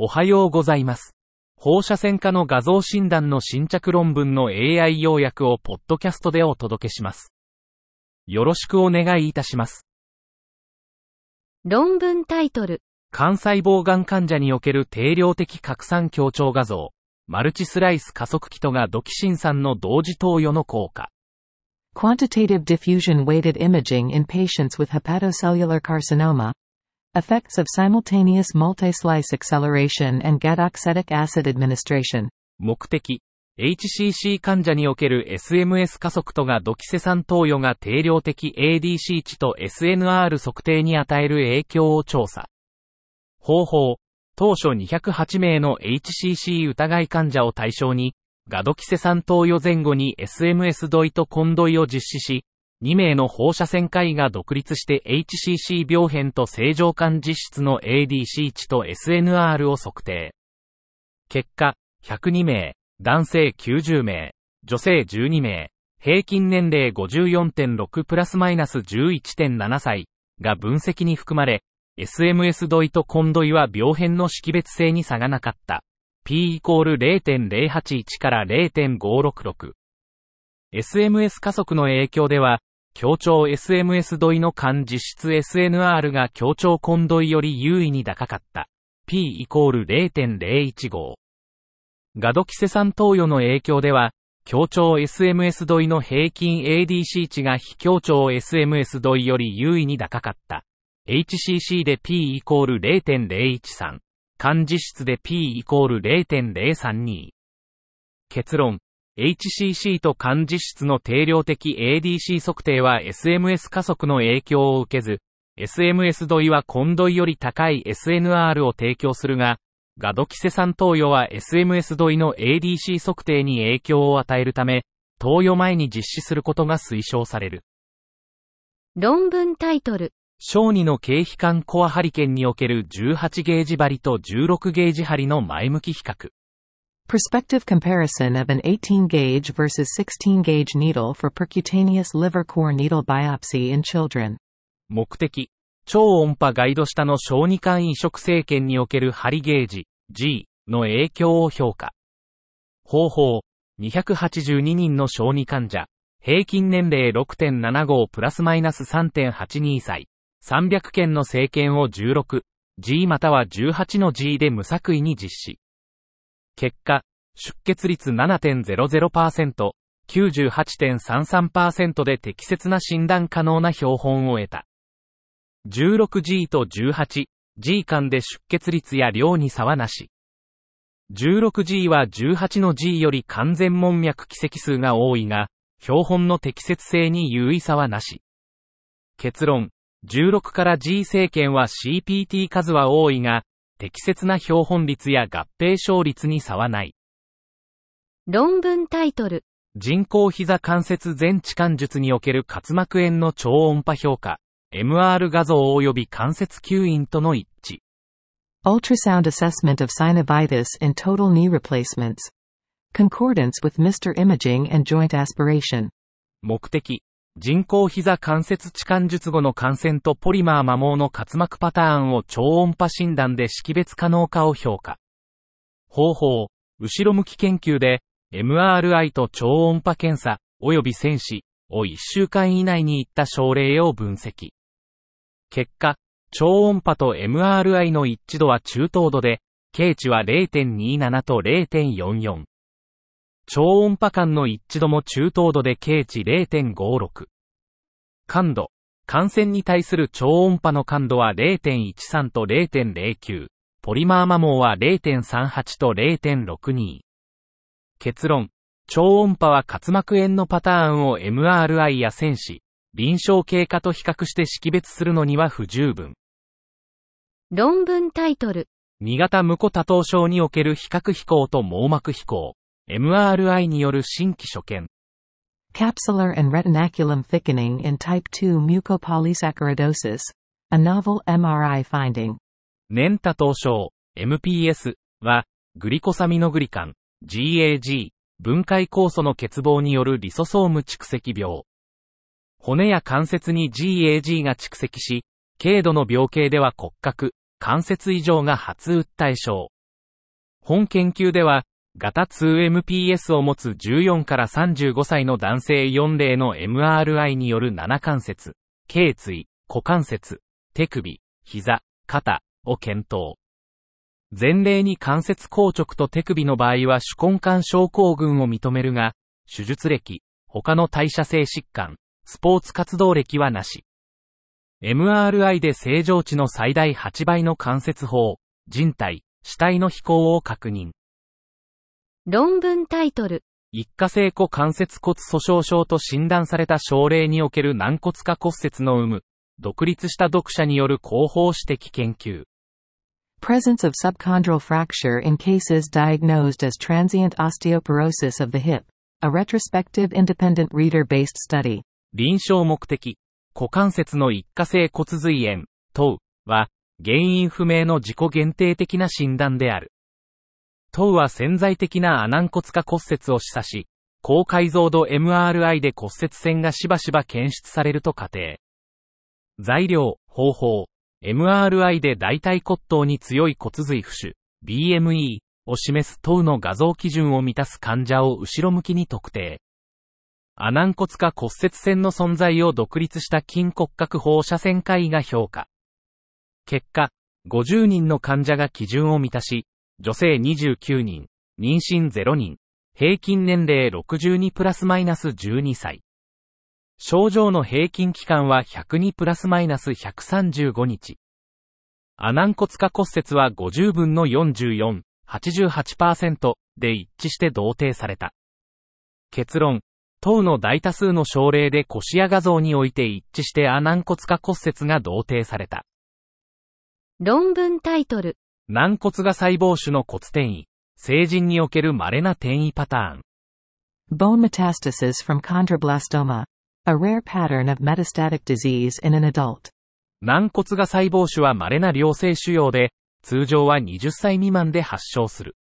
おはようございます。放射線科の画像診断の新着論文の AI 要約をポッドキャストでお届けします。よろしくお願いいたします。論文タイトル、肝細胞がん患者における定量的拡散強調画像、マルチスライス加速器とがドキシン酸の同時投与の効果。Quantitative diffusion weighted imaging in patients with hepatocellular carcinoma. Effects of simultaneous multi-slice acceleration and gadoxetic acid administration. 目的、HCC 患者における SMS 加速とがドキセ酸投与が定量的 ADC 値と SNR 測定に与える影響を調査。方法、当初208名の HCC 疑い患者を対象に、ガドキセ酸投与前後に SMS ドイとコンドイを実施し、2名の放射線科医が独立して HCC 病変と正常間実質の ADC 値と SNR を測定。結果、102名、男性90名、女性12名、平均年齢54.6プラスマイナス11.7歳が分析に含まれ、SMS ドイとコンドイは病変の識別性に差がなかった。P イコール0.081から0.566。SMS 加速の影響では、強調 SMS ドイの間実質 SNR が強調コンドイより優位に高かった。P イコール0.015。ガドキセ酸投与の影響では、強調 SMS ドイの平均 ADC 値が非強調 SMS ドイより優位に高かった。HCC で P イコール0.013。間実質で P イコール0.032。結論。HCC と間実質の定量的 ADC 測定は SMS 加速の影響を受けず、SMS ドイはコンドイより高い SNR を提供するが、ガドキセ酸投与は SMS ドイの ADC 測定に影響を与えるため、投与前に実施することが推奨される。論文タイトル、小児の経皮管コアハリケンにおける18ゲージ針と16ゲージ針の前向き比較。Prospective comparison of an 18 gauge versus 16 gauge needle for percutaneous liver core needle biopsy in children. 目的、超音波ガイド下の小児管移植生検における針ゲージ、G の影響を評価。方法、282人の小児患者、平均年齢6.75プラスマイナス3.82歳、300件の生検を16、G または18の G で無作為に実施。結果、出血率7.00%、98.33%で適切な診断可能な標本を得た。16G と 18G 間で出血率や量に差はなし。16G は18の G より完全門脈奇跡数が多いが、標本の適切性に優位差はなし。結論、16から G 政権は CPT 数は多いが、適切な標本率や合併症率に差はない。論文タイトル、人工膝関節全置換術における滑膜炎の超音波評価、MR 画像及び関節吸引との一致。Ultrasound assessment of synovitis in total knee replacements. Concordance with Mr. imaging and joint aspiration. 目的、人工膝関節置換術後の感染とポリマー摩耗の滑膜パターンを超音波診断で識別可能かを評価。方法、後ろ向き研究で、MRI と超音波検査、及び戦士を1週間以内に行った症例を分析。結果、超音波と MRI の一致度は中等度で、経値は0.27と0.44。超音波間の一致度も中等度で経値0.56。感度。感染に対する超音波の感度は0.13と0.09。ポリマー摩耗は0.38と0.62。結論。超音波は滑膜炎のパターンを MRI や戦士、臨床経過と比較して識別するのには不十分。論文タイトル、2型無コ多頭症における比較飛行と網膜飛行。MRI による新規所見。Capsular and retinaculum thickening in type 2 mucopolysaccharidosis. A novel MRI finding. 年多頭症、MPS は、グリコサミノグリカン、GAG、分解酵素の欠乏によるリソソーム蓄積病。骨や関節に GAG が蓄積し、軽度の病形では骨格、関節異常が初訴え症、本研究では、型 2MPS を持つ14から35歳の男性4例の MRI による7関節、頸椎、股関節、手首、膝、肩を検討。前例に関節硬直と手首の場合は手根管症候群を認めるが、手術歴、他の代謝性疾患、スポーツ活動歴はなし。MRI で正常値の最大8倍の関節法、人体、死体の飛行を確認。論文タイトル。一過性股関節骨粗鬆症と診断された症例における軟骨化骨折の有無、独立した読者による広報指摘研究。Presence of subchondral fracture in cases diagnosed as transient osteoporosis of the hip. A retrospective independent reader-based study. 臨床目的。股関節の一過性骨髄炎、等は、原因不明の自己限定的な診断である。等は潜在的なア軟骨化骨折を示唆し、高解像度 MRI で骨折線がしばしば検出されると仮定。材料、方法、MRI で大腿骨頭に強い骨髄浮腫、BME を示す等の画像基準を満たす患者を後ろ向きに特定。ア軟骨化骨折線の存在を独立した筋骨格放射線科医が評価。結果、50人の患者が基準を満たし、女性29人、妊娠0人、平均年齢62プラスマイナス12歳。症状の平均期間は102プラスマイナス135日。ア軟骨化骨折は50分の44、88%で一致して同定された。結論、等の大多数の症例で腰や画像において一致してア軟骨化骨折が同定された。論文タイトル。軟骨が細胞種の骨転移。成人における稀な転移パターン。Bone metastasis from chondroblastoma. A rare pattern of metastatic disease in an adult. 軟骨が細胞種は稀な良性腫瘍で、通常は20歳未満で発症する。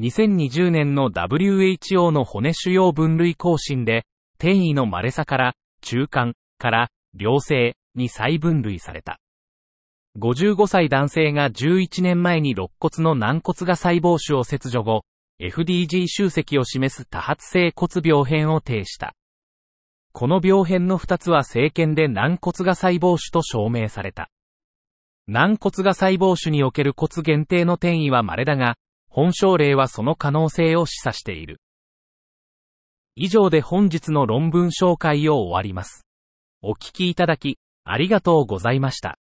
2020年の WHO の骨腫瘍分類更新で、転移の稀さから、中間から良性に再分類された。55歳男性が11年前に肋骨の軟骨が細胞種を切除後、FDG 集積を示す多発性骨病変を呈した。この病変の2つは生検で軟骨が細胞種と証明された。軟骨が細胞種における骨限定の転移は稀だが、本症例はその可能性を示唆している。以上で本日の論文紹介を終わります。お聞きいただき、ありがとうございました。